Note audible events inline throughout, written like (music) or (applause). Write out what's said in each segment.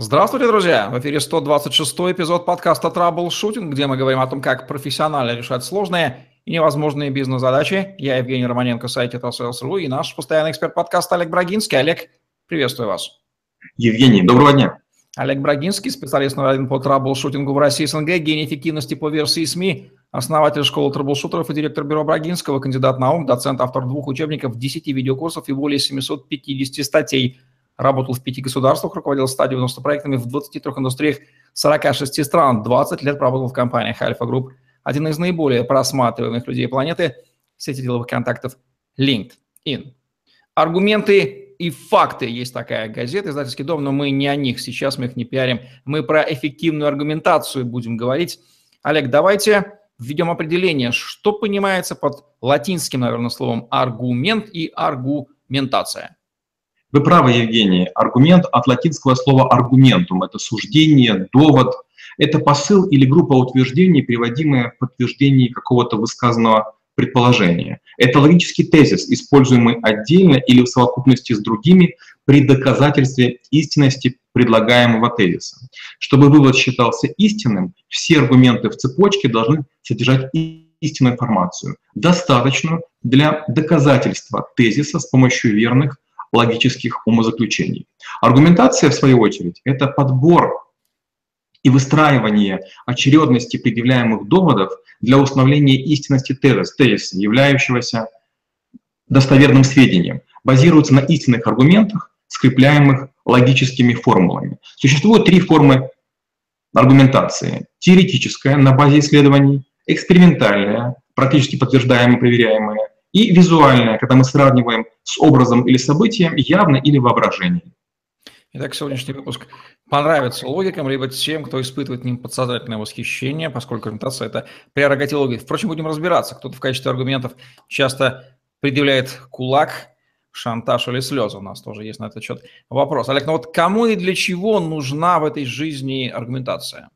Здравствуйте, друзья! В эфире 126 эпизод подкаста Troubleshooting, где мы говорим о том, как профессионально решать сложные и невозможные бизнес-задачи. Я Евгений Романенко, сайт Sales.ru и наш постоянный эксперт подкаста Олег Брагинский. Олег, приветствую вас. Евгений, доброго дня. Олег Брагинский, специалист номер один по траблшутингу в России СНГ, гений эффективности по версии СМИ, основатель школы траблшутеров и директор бюро Брагинского, кандидат наук, доцент, автор двух учебников, 10 видеокурсов и более 750 статей – работал в пяти государствах, руководил 190 проектами в 23 индустриях 46 стран, 20 лет проработал в компаниях Альфа Групп, один из наиболее просматриваемых людей планеты в сети деловых контактов LinkedIn. Аргументы и факты. Есть такая газета, издательский дом, но мы не о них сейчас, мы их не пиарим. Мы про эффективную аргументацию будем говорить. Олег, давайте введем определение, что понимается под латинским, наверное, словом аргумент и аргументация. Вы правы, Евгений. Аргумент от латинского слова «аргументум» — это суждение, довод. Это посыл или группа утверждений, приводимые в подтверждении какого-то высказанного предположения. Это логический тезис, используемый отдельно или в совокупности с другими при доказательстве истинности предлагаемого тезиса. Чтобы вывод считался истинным, все аргументы в цепочке должны содержать истинную информацию, достаточную для доказательства тезиса с помощью верных логических умозаключений. Аргументация, в свою очередь, это подбор и выстраивание очередности предъявляемых доводов для установления истинности тезиса, тезиса являющегося достоверным сведением, базируется на истинных аргументах, скрепляемых логическими формулами. Существуют три формы аргументации. Теоретическая, на базе исследований, экспериментальная, практически подтверждаемая, проверяемая, и визуальная, когда мы сравниваем с образом или событием явно или воображением. Итак, сегодняшний выпуск понравится логикам, либо тем, кто испытывает ним подсознательное восхищение, поскольку аргументация – это прерогатива логики. Впрочем, будем разбираться. Кто-то в качестве аргументов часто предъявляет кулак, шантаж или слезы. У нас тоже есть на этот счет вопрос. Олег, ну вот кому и для чего нужна в этой жизни аргументация?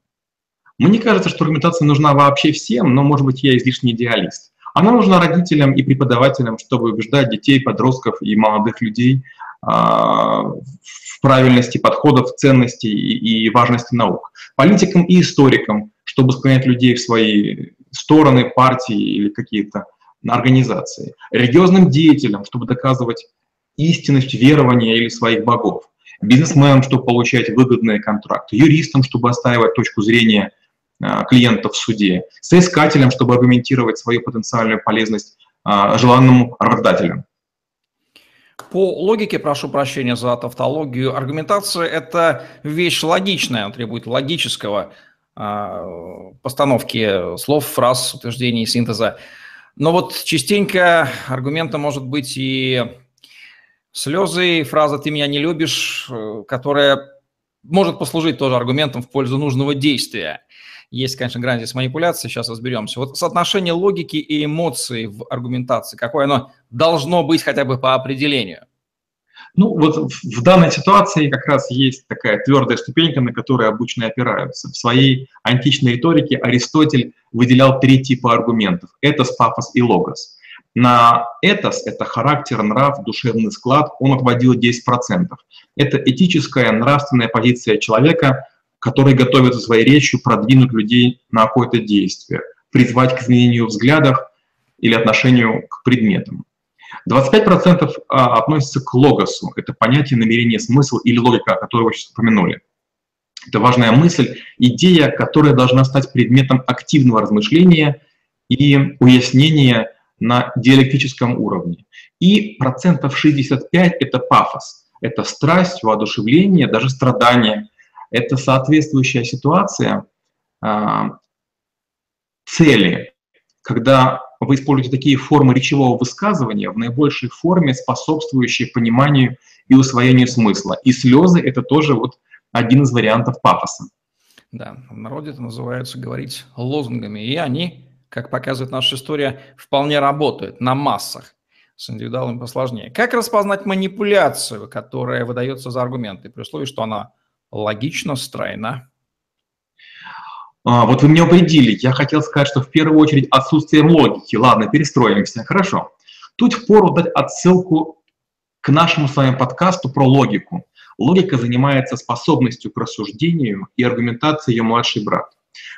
Мне кажется, что аргументация нужна вообще всем, но, может быть, я излишний идеалист. Она нужна родителям и преподавателям, чтобы убеждать детей, подростков и молодых людей а, в правильности подходов, ценностей и важности наук. Политикам и историкам, чтобы склонять людей в свои стороны, партии или какие-то организации. Религиозным деятелям, чтобы доказывать истинность верования или своих богов. Бизнесменам, чтобы получать выгодные контракты. Юристам, чтобы отстаивать точку зрения Э, клиентов в суде, соискателям, чтобы аргументировать свою потенциальную полезность э, желанному работодателю. По логике, прошу прощения за тавтологию, аргументация – это вещь логичная, требует логического э, постановки слов, фраз, утверждений, синтеза. Но вот частенько аргументом может быть и слезы, и фраза «ты меня не любишь», которая может послужить тоже аргументом в пользу нужного действия. Есть, конечно, грань здесь манипуляции, сейчас разберемся. Вот соотношение логики и эмоций в аргументации, какое оно должно быть хотя бы по определению? Ну, вот в данной ситуации как раз есть такая твердая ступенька, на которой обычно опираются. В своей античной риторике Аристотель выделял три типа аргументов – этос, пафос и логос. На этос, это характер, нрав, душевный склад, он отводил 10%. Это этическая, нравственная позиция человека, который готовится своей речью продвинуть людей на какое-то действие, призвать к изменению взглядов или отношению к предметам. 25% а, относится к логосу. Это понятие намерение, смысл или логика, которую вы сейчас упомянули. Это важная мысль, идея, которая должна стать предметом активного размышления и уяснения на диалектическом уровне. И процентов 65 – это пафос, это страсть, воодушевление, даже страдание, это соответствующая ситуация а, цели, когда вы используете такие формы речевого высказывания в наибольшей форме, способствующие пониманию и усвоению смысла. И слезы – это тоже вот один из вариантов пафоса. Да, в народе это называется говорить лозунгами, и они, как показывает наша история, вполне работают на массах. С индивидуалами посложнее. Как распознать манипуляцию, которая выдается за аргументы, при условии, что она логично, стройно. А, вот вы меня упредили. Я хотел сказать, что в первую очередь отсутствием логики. Ладно, перестроимся. Хорошо. Тут впору дать отсылку к нашему с вами подкасту про логику. Логика занимается способностью к рассуждению и аргументацией ее младший брат.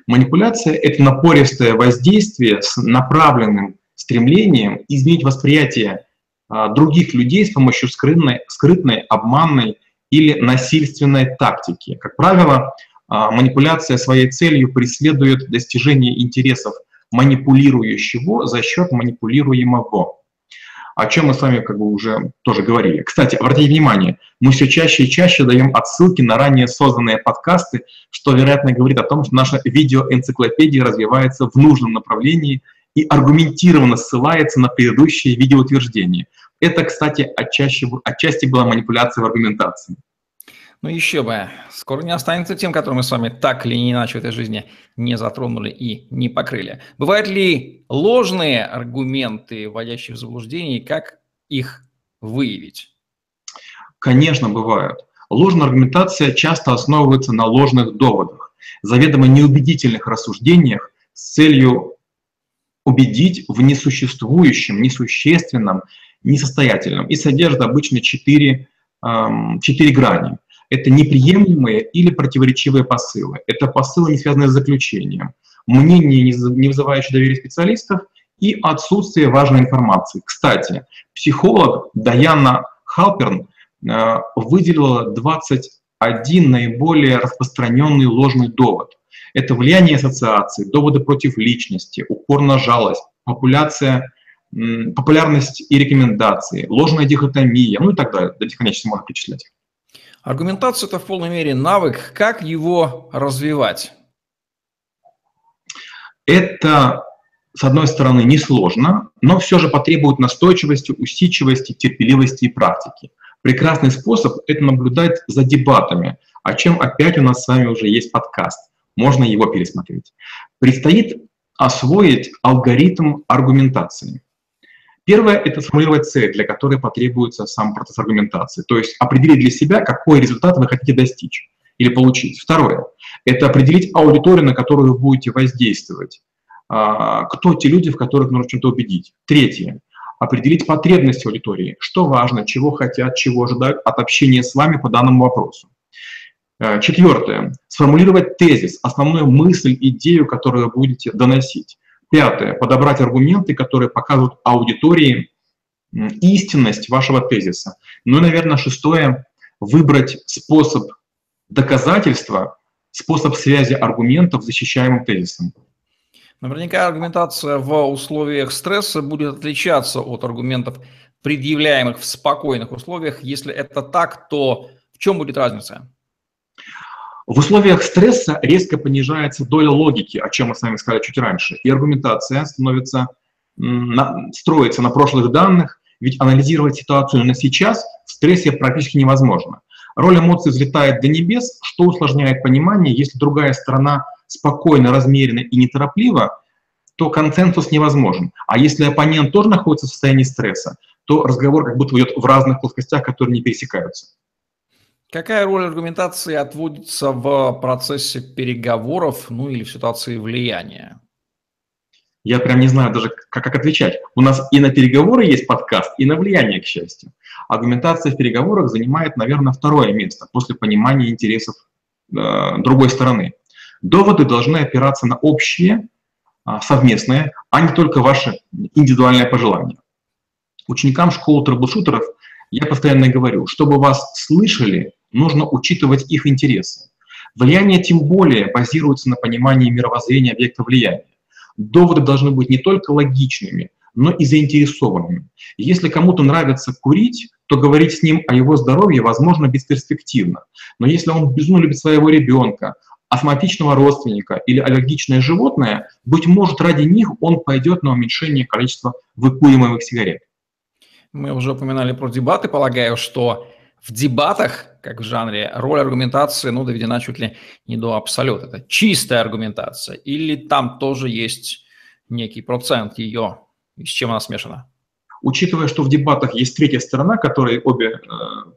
Манипуляция — это напористое воздействие с направленным стремлением изменить восприятие а, других людей с помощью скрытной, скрытной, обманной или насильственной тактики. Как правило, а, манипуляция своей целью преследует достижение интересов манипулирующего за счет манипулируемого о чем мы с вами как бы уже тоже говорили. Кстати, обратите внимание, мы все чаще и чаще даем отсылки на ранее созданные подкасты, что, вероятно, говорит о том, что наша видеоэнциклопедия развивается в нужном направлении и аргументированно ссылается на предыдущие видеоутверждения. Это, кстати, отчасти, отчасти была манипуляция в аргументации. Ну еще бы, скоро не останется тем, которые мы с вами так или иначе в этой жизни не затронули и не покрыли. Бывают ли ложные аргументы, вводящие в заблуждение, и как их выявить? Конечно, бывают. Ложная аргументация часто основывается на ложных доводах, заведомо неубедительных рассуждениях с целью убедить в несуществующем, несущественном, несостоятельном и содержит обычно четыре, эм, четыре грани это неприемлемые или противоречивые посылы. Это посылы, не связанные с заключением, мнение, не вызывающее доверия специалистов, и отсутствие важной информации. Кстати, психолог Даяна Халперн э, выделила 21 наиболее распространенный ложный довод. Это влияние ассоциаций, доводы против личности, упор на жалость, популяция, популярность и рекомендации, ложная дихотомия, ну и так далее. До бесконечности можно перечислять. Аргументация – это в полной мере навык. Как его развивать? Это, с одной стороны, несложно, но все же потребует настойчивости, усидчивости, терпеливости и практики. Прекрасный способ – это наблюдать за дебатами, о чем опять у нас с вами уже есть подкаст. Можно его пересмотреть. Предстоит освоить алгоритм аргументации. Первое – это сформулировать цель, для которой потребуется сам процесс аргументации, то есть определить для себя, какой результат вы хотите достичь или получить. Второе – это определить аудиторию, на которую вы будете воздействовать. А, кто те люди, в которых нужно чем-то убедить. Третье – определить потребности аудитории, что важно, чего хотят, чего ожидают от общения с вами по данному вопросу. А, четвертое – сформулировать тезис, основную мысль, идею, которую вы будете доносить. Пятое. Подобрать аргументы, которые показывают аудитории истинность вашего тезиса. Ну и, наверное, шестое. Выбрать способ доказательства, способ связи аргументов с защищаемым тезисом. Наверняка аргументация в условиях стресса будет отличаться от аргументов, предъявляемых в спокойных условиях. Если это так, то в чем будет разница? В условиях стресса резко понижается доля логики, о чем мы с вами сказали чуть раньше, и аргументация становится, на, строится на прошлых данных, ведь анализировать ситуацию на сейчас в стрессе практически невозможно. Роль эмоций взлетает до небес, что усложняет понимание, если другая сторона спокойно, размеренно и нетороплива, то консенсус невозможен. А если оппонент тоже находится в состоянии стресса, то разговор как будто идет в разных плоскостях, которые не пересекаются. Какая роль аргументации отводится в процессе переговоров, ну или в ситуации влияния? Я прям не знаю даже, как, как отвечать. У нас и на переговоры есть подкаст, и на влияние, к счастью. Аргументация в переговорах занимает, наверное, второе место после понимания интересов э, другой стороны. Доводы должны опираться на общие, э, совместные, а не только ваши индивидуальные пожелания. Ученикам школы трэблшутеров я постоянно говорю, чтобы вас слышали, нужно учитывать их интересы. Влияние тем более базируется на понимании мировоззрения объекта влияния. Доводы должны быть не только логичными, но и заинтересованными. Если кому-то нравится курить, то говорить с ним о его здоровье, возможно, бесперспективно. Но если он безумно любит своего ребенка, астматичного родственника или аллергичное животное, быть может, ради них он пойдет на уменьшение количества выкуриваемых сигарет. Мы уже упоминали про дебаты. Полагаю, что в дебатах, как в жанре, роль аргументации ну, доведена чуть ли не до абсолюта. Это чистая аргументация. Или там тоже есть некий процент ее, с чем она смешана? Учитывая, что в дебатах есть третья сторона, которой обе э,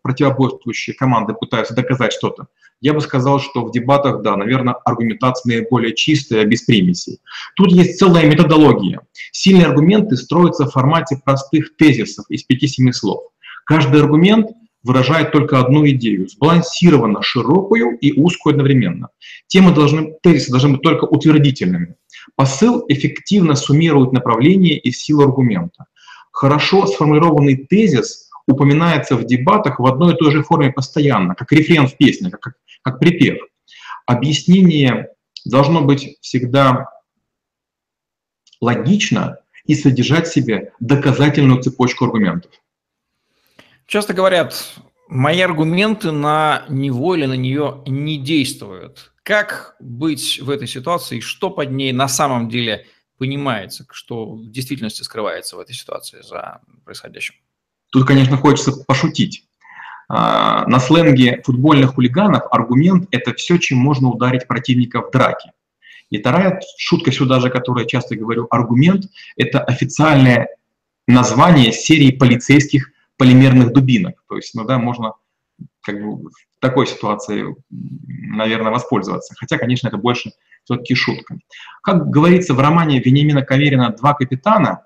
противоборствующие команды пытаются доказать что-то, я бы сказал, что в дебатах, да, наверное, аргументация наиболее чистая, без примесей. Тут есть целая методология. Сильные аргументы строятся в формате простых тезисов из 5-7 слов. Каждый аргумент выражает только одну идею, сбалансированно широкую и узкую одновременно. Темы должны, тезисы должны быть только утвердительными. Посыл эффективно суммирует направление и силу аргумента. Хорошо сформированный тезис упоминается в дебатах в одной и той же форме постоянно, как рефрен в песне, как, как припев. Объяснение должно быть всегда логично и содержать в себе доказательную цепочку аргументов. Часто говорят, мои аргументы на него или на нее не действуют. Как быть в этой ситуации, что под ней на самом деле понимается, что в действительности скрывается в этой ситуации за происходящим? Тут, конечно, хочется пошутить. А, на сленге футбольных хулиганов аргумент – это все, чем можно ударить противника в драке. И вторая шутка сюда же, которую я часто говорю, аргумент – это официальное название серии полицейских полимерных дубинок. То есть, ну да, можно как бы в такой ситуации, наверное, воспользоваться. Хотя, конечно, это больше все-таки шутка. Как говорится в романе Вениамина Каверина «Два капитана»,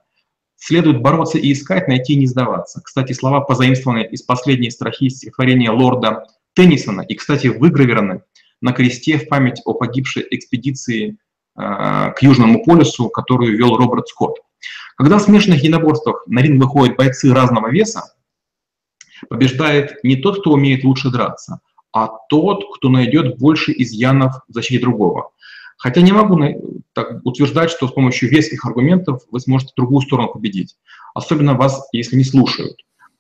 следует бороться и искать, найти и не сдаваться. Кстати, слова позаимствованы из последней строки стихотворения лорда Теннисона и, кстати, выгравированы на кресте в память о погибшей экспедиции э, к Южному полюсу, которую вел Роберт Скотт. Когда в смешанных единоборствах на ринг выходят бойцы разного веса, побеждает не тот, кто умеет лучше драться, а тот, кто найдет больше изъянов в защите другого. Хотя не могу так, утверждать, что с помощью веских аргументов вы сможете другую сторону победить, особенно вас, если не слушают.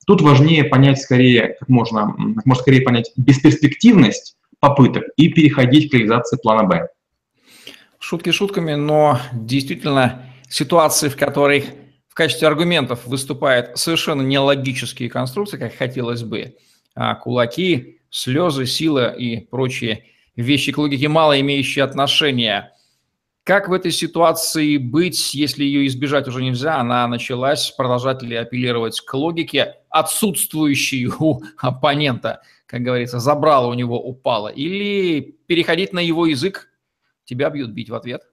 Тут важнее понять скорее, как можно, как можно скорее понять бесперспективность попыток и переходить к реализации плана «Б». Шутки шутками, но действительно ситуации, в которых в качестве аргументов выступают совершенно нелогические конструкции, как хотелось бы, а кулаки, слезы, сила и прочие вещи к логике, мало имеющие отношения. Как в этой ситуации быть, если ее избежать уже нельзя? Она началась, продолжать ли апеллировать к логике, отсутствующей у оппонента, как говорится, забрало у него, упало, или переходить на его язык, тебя бьют бить в ответ?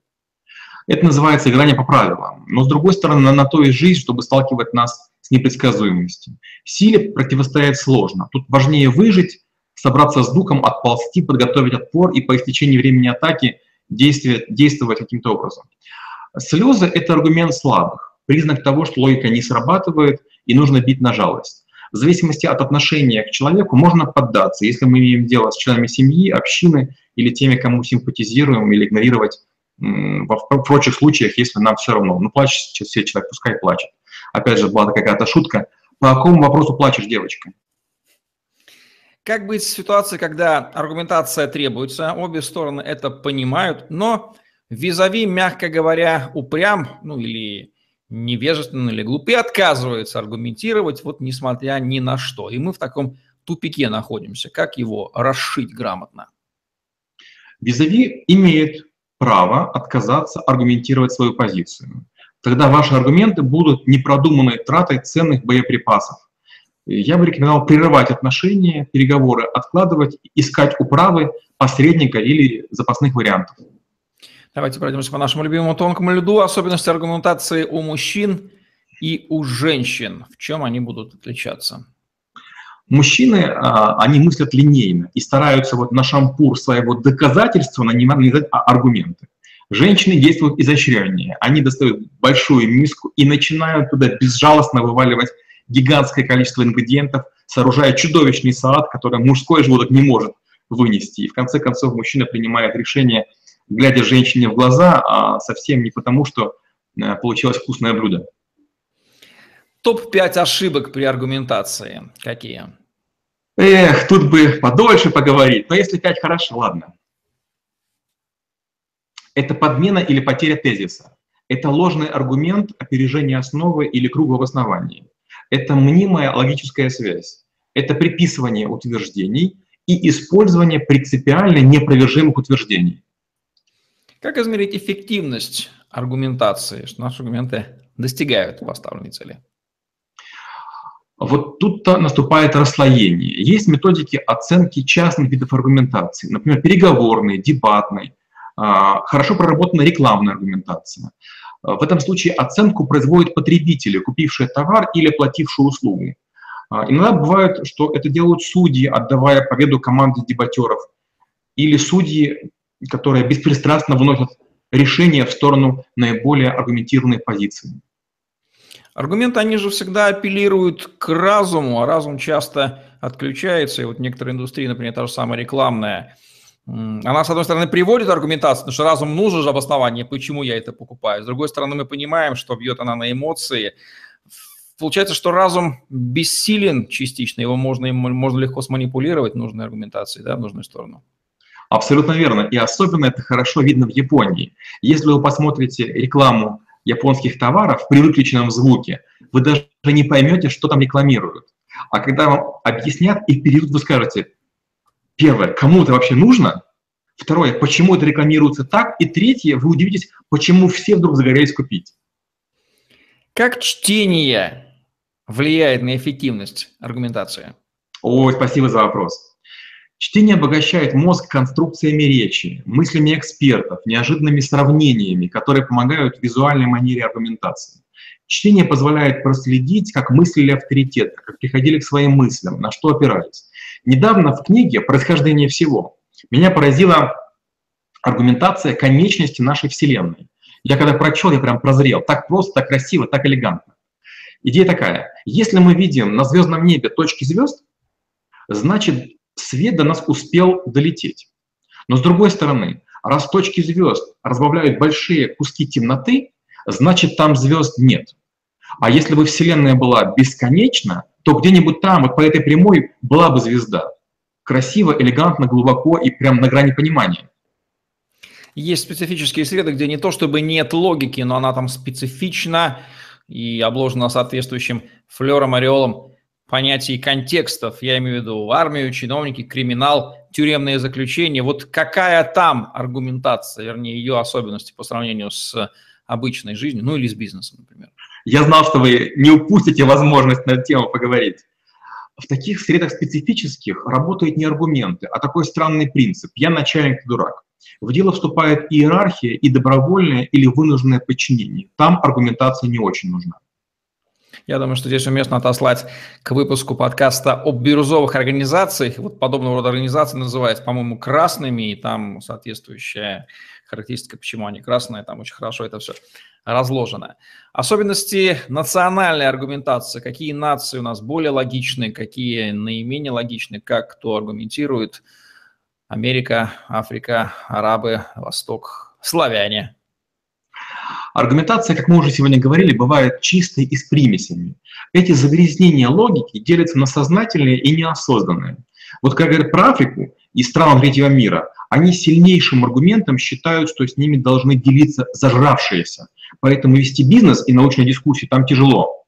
Это называется играние по правилам. Но, с другой стороны, на, на то и жизнь, чтобы сталкивать нас с непредсказуемостью. Силе противостоять сложно. Тут важнее выжить, собраться с духом, отползти, подготовить отпор и по истечении времени атаки действовать, действовать каким-то образом. Слезы – это аргумент слабых, признак того, что логика не срабатывает и нужно бить на жалость. В зависимости от отношения к человеку можно поддаться, если мы имеем дело с членами семьи, общины или теми, кому симпатизируем, или игнорировать в прочих случаях, если нам все равно. Ну, плачет сейчас все человек, пускай плачет. Опять же, была какая-то шутка. По какому вопросу плачешь, девочка? Как быть в ситуации, когда аргументация требуется, обе стороны это понимают, но визави, мягко говоря, упрям, ну или невежественно или глупый, отказывается аргументировать, вот несмотря ни на что. И мы в таком тупике находимся. Как его расшить грамотно? Визави имеет право отказаться аргументировать свою позицию. Тогда ваши аргументы будут непродуманной тратой ценных боеприпасов. Я бы рекомендовал прерывать отношения, переговоры, откладывать, искать управы, посредника или запасных вариантов. Давайте пройдемся по нашему любимому тонкому льду. Особенности аргументации у мужчин и у женщин. В чем они будут отличаться? Мужчины, а, они мыслят линейно и стараются вот на шампур своего доказательства нанизать аргументы. Женщины действуют изощреннее. Они достают большую миску и начинают туда безжалостно вываливать гигантское количество ингредиентов, сооружая чудовищный салат, который мужской желудок не может вынести. И в конце концов мужчина принимает решение, глядя женщине в глаза, а совсем не потому, что э, получилось вкусное блюдо. Топ-5 ошибок при аргументации какие? Эх, тут бы подольше поговорить, но если 5, хорошо, ладно. Это подмена или потеря тезиса. Это ложный аргумент, опережение основы или круга в основании. Это мнимая логическая связь. Это приписывание утверждений и использование принципиально непровержимых утверждений. Как измерить эффективность аргументации, что наши аргументы достигают поставленной цели? Вот тут наступает расслоение. Есть методики оценки частных видов аргументации, например, переговорной, дебатной, а, хорошо проработанная рекламная аргументация. В этом случае оценку производят потребители, купившие товар или оплатившие услугу. А, иногда бывает, что это делают судьи, отдавая победу команде дебатеров, или судьи, которые беспристрастно выносят решение в сторону наиболее аргументированной позиции. Аргументы, они же всегда апеллируют к разуму, а разум часто отключается. И вот некоторые индустрии, например, та же самая рекламная, она, с одной стороны, приводит аргументацию, потому что разум нужен же обоснование, почему я это покупаю. С другой стороны, мы понимаем, что бьет она на эмоции. Получается, что разум бессилен частично, его можно, можно легко сманипулировать нужной аргументацией, да, в нужную сторону. Абсолютно верно. И особенно это хорошо видно в Японии. Если вы посмотрите рекламу японских товаров при выключенном звуке, вы даже не поймете, что там рекламируют. А когда вам объяснят и перейдут, вы скажете, первое, кому это вообще нужно? Второе, почему это рекламируется так? И третье, вы удивитесь, почему все вдруг загорелись купить. Как чтение влияет на эффективность аргументации? Ой, спасибо за вопрос. Чтение обогащает мозг конструкциями речи, мыслями экспертов, неожиданными сравнениями, которые помогают визуальной манере аргументации. Чтение позволяет проследить, как мыслили авторитеты, как приходили к своим мыслям, на что опирались. Недавно в книге «Происхождение всего» меня поразила аргументация конечности нашей Вселенной. Я когда прочел, я прям прозрел. Так просто, так красиво, так элегантно. Идея такая. Если мы видим на звездном небе точки звезд, значит, свет до нас успел долететь. Но с другой стороны, раз точки звезд разбавляют большие куски темноты, значит там звезд нет. А если бы Вселенная была бесконечна, то где-нибудь там, вот по этой прямой, была бы звезда. Красиво, элегантно, глубоко и прям на грани понимания. Есть специфические среды, где не то чтобы нет логики, но она там специфична и обложена соответствующим флером, ореолом понятий контекстов, я имею в виду армию, чиновники, криминал, тюремные заключения. Вот какая там аргументация, вернее, ее особенности по сравнению с обычной жизнью, ну или с бизнесом, например? Я знал, что вы не упустите возможность на эту тему поговорить. В таких средах специфических работают не аргументы, а такой странный принцип «я начальник, дурак». В дело вступает иерархия и добровольное или вынужденное подчинение. Там аргументация не очень нужна. Я думаю, что здесь уместно отослать к выпуску подкаста об бирюзовых организациях. Вот подобного рода организации называются, по-моему, красными, и там соответствующая характеристика, почему они красные, там очень хорошо это все разложено. Особенности национальной аргументации. Какие нации у нас более логичны, какие наименее логичны, как кто аргументирует. Америка, Африка, арабы, Восток, славяне – Аргументация, как мы уже сегодня говорили, бывает чистой и с примесями. Эти загрязнения логики делятся на сознательные и неосознанные. Вот как говорят про Африку и страны третьего мира, они сильнейшим аргументом считают, что с ними должны делиться зажравшиеся. Поэтому вести бизнес и научную дискуссию там тяжело.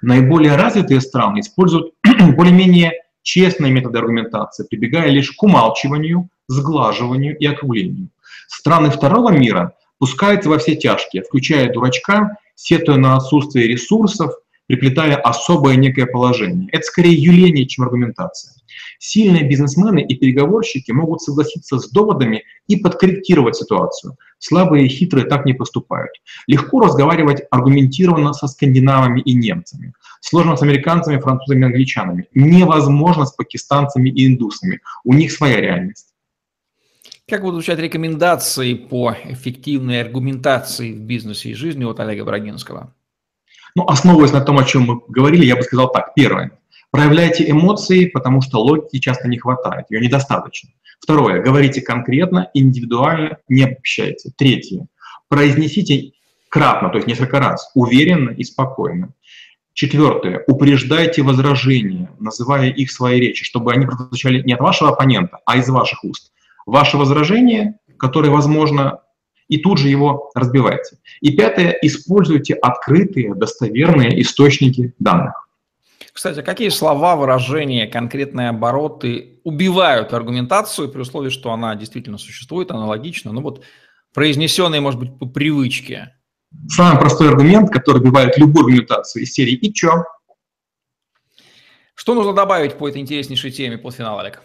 Наиболее развитые страны используют (clears throat) более-менее честные методы аргументации, прибегая лишь к умалчиванию, сглаживанию и округлению. Страны второго мира пускается во все тяжкие, включая дурачка, сетуя на отсутствие ресурсов, приплетая особое некое положение. Это скорее юление, чем аргументация. Сильные бизнесмены и переговорщики могут согласиться с доводами и подкорректировать ситуацию. Слабые и хитрые так не поступают. Легко разговаривать аргументированно со скандинавами и немцами. Сложно с американцами, французами и англичанами. Невозможно с пакистанцами и индусами. У них своя реальность. Как будут звучать рекомендации по эффективной аргументации в бизнесе и жизни от Олега Брагинского? Ну, основываясь на том, о чем мы говорили, я бы сказал так. Первое. Проявляйте эмоции, потому что логики часто не хватает, ее недостаточно. Второе. Говорите конкретно, индивидуально, не обобщайте. Третье. Произнесите кратно, то есть несколько раз, уверенно и спокойно. Четвертое. Упреждайте возражения, называя их своей речи, чтобы они прозвучали не от вашего оппонента, а из ваших уст ваше возражение, которое возможно, и тут же его разбивайте. И пятое, используйте открытые, достоверные источники данных. Кстати, какие слова, выражения, конкретные обороты убивают аргументацию при условии, что она действительно существует, аналогично, ну вот произнесенные, может быть, по привычке? Самый простой аргумент, который убивает любую аргументацию из серии «И чё?». Что нужно добавить по этой интереснейшей теме полуфинала, Олег?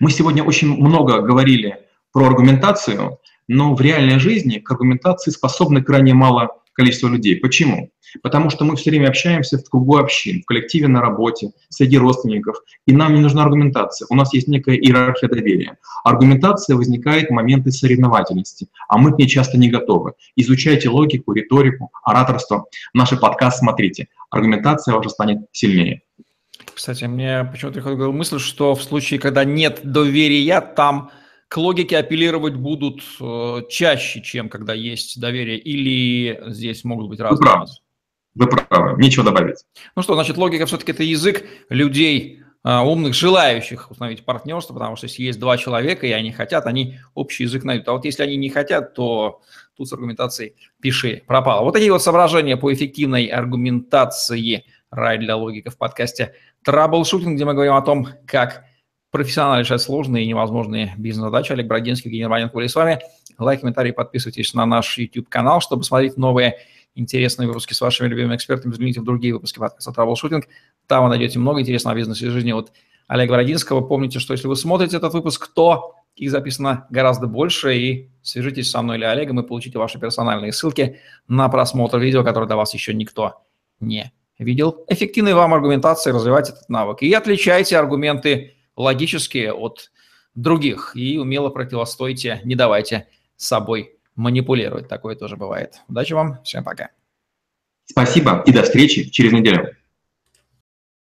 Мы сегодня очень много говорили про аргументацию, но в реальной жизни к аргументации способны крайне мало количество людей. Почему? Потому что мы все время общаемся в кругу общин, в коллективе на работе, среди родственников, и нам не нужна аргументация. У нас есть некая иерархия доверия. Аргументация возникает в моменты соревновательности, а мы к ней часто не готовы. Изучайте логику, риторику, ораторство. Наши подкасты смотрите. Аргументация ваша станет сильнее. Кстати, мне почему-то приходит мысль, что в случае, когда нет доверия, там к логике апеллировать будут э, чаще, чем когда есть доверие, или здесь могут быть разные? Вы правы. Вы правы. Нечего добавить. Ну что, значит, логика все-таки это язык людей, э, умных, желающих установить партнерство, потому что если есть два человека, и они хотят, они общий язык найдут. А вот если они не хотят, то тут с аргументацией пиши пропало. Вот такие вот соображения по эффективной аргументации рай для логика в подкасте Траблшутинг, где мы говорим о том, как профессионально решать сложные и невозможные бизнес-задачи. Олег Брагинский, Евгений Романенко были с вами. Лайк, комментарий, подписывайтесь на наш YouTube-канал, чтобы смотреть новые интересные выпуски с вашими любимыми экспертами. Взгляните в другие выпуски подкаста Траблшутинг. Там вы найдете много интересного бизнеса и жизни от Олега Брагинского. Помните, что если вы смотрите этот выпуск, то их записано гораздо больше, и свяжитесь со мной или Олегом и получите ваши персональные ссылки на просмотр видео, которое до вас еще никто не видел. Эффективной вам аргументации развивать этот навык. И отличайте аргументы логические от других и умело противостойте, не давайте собой манипулировать. Такое тоже бывает. Удачи вам, всем пока. Спасибо и до встречи через неделю.